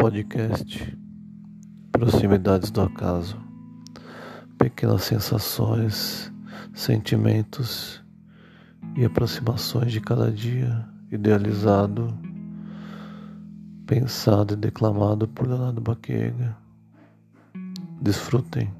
podcast Proximidades do Acaso. Pequenas sensações, sentimentos e aproximações de cada dia, idealizado, pensado e declamado por Leonardo Baquega. Desfrutem.